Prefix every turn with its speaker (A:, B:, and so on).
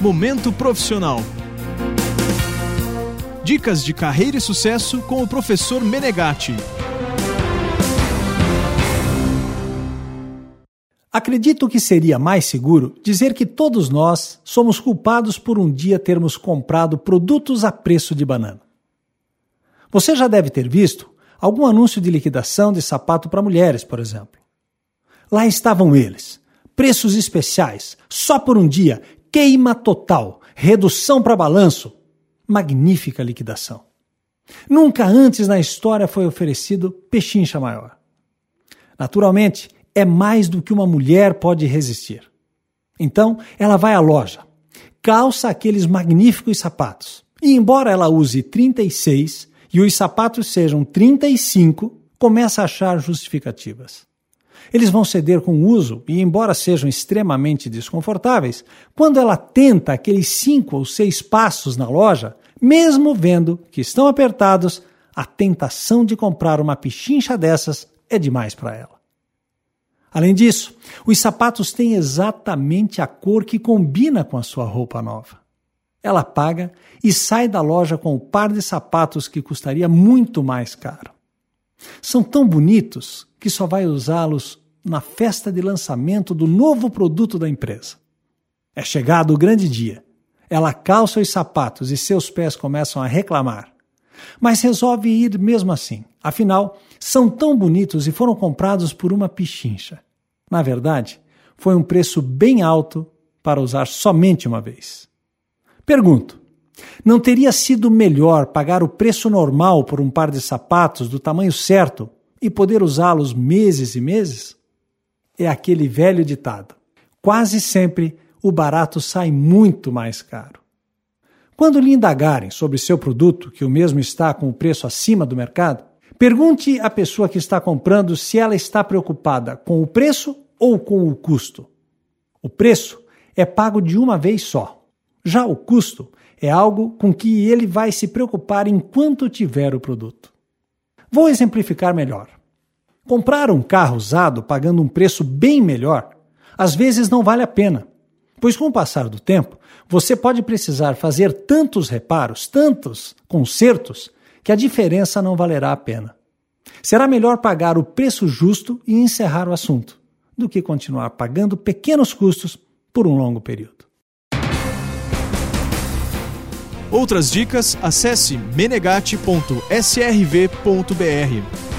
A: Momento Profissional. Dicas de carreira e sucesso com o professor Menegatti.
B: Acredito que seria mais seguro dizer que todos nós somos culpados por um dia termos comprado produtos a preço de banana. Você já deve ter visto algum anúncio de liquidação de sapato para mulheres, por exemplo. Lá estavam eles, preços especiais, só por um dia, queima total, redução para balanço. Magnífica liquidação. Nunca antes na história foi oferecido pechincha maior. Naturalmente, é mais do que uma mulher pode resistir. Então, ela vai à loja, calça aqueles magníficos sapatos. E embora ela use 36 e os sapatos sejam 35, começa a achar justificativas. Eles vão ceder com o uso e, embora sejam extremamente desconfortáveis, quando ela tenta aqueles cinco ou seis passos na loja, mesmo vendo que estão apertados, a tentação de comprar uma pichincha dessas é demais para ela. Além disso, os sapatos têm exatamente a cor que combina com a sua roupa nova. Ela paga e sai da loja com o par de sapatos que custaria muito mais caro. São tão bonitos que só vai usá-los na festa de lançamento do novo produto da empresa. É chegado o grande dia. Ela calça os sapatos e seus pés começam a reclamar. Mas resolve ir mesmo assim. Afinal, são tão bonitos e foram comprados por uma pichincha. Na verdade, foi um preço bem alto para usar somente uma vez. Pergunto: não teria sido melhor pagar o preço normal por um par de sapatos do tamanho certo e poder usá-los meses e meses? é aquele velho ditado: quase sempre o barato sai muito mais caro. Quando lhe indagarem sobre seu produto, que o mesmo está com o preço acima do mercado, pergunte à pessoa que está comprando se ela está preocupada com o preço ou com o custo. O preço é pago de uma vez só. Já o custo é algo com que ele vai se preocupar enquanto tiver o produto. Vou exemplificar melhor. Comprar um carro usado pagando um preço bem melhor às vezes não vale a pena, pois com o passar do tempo você pode precisar fazer tantos reparos, tantos consertos, que a diferença não valerá a pena. Será melhor pagar o preço justo e encerrar o assunto, do que continuar pagando pequenos custos por um longo período.
A: Outras dicas, acesse menegate.srv.br.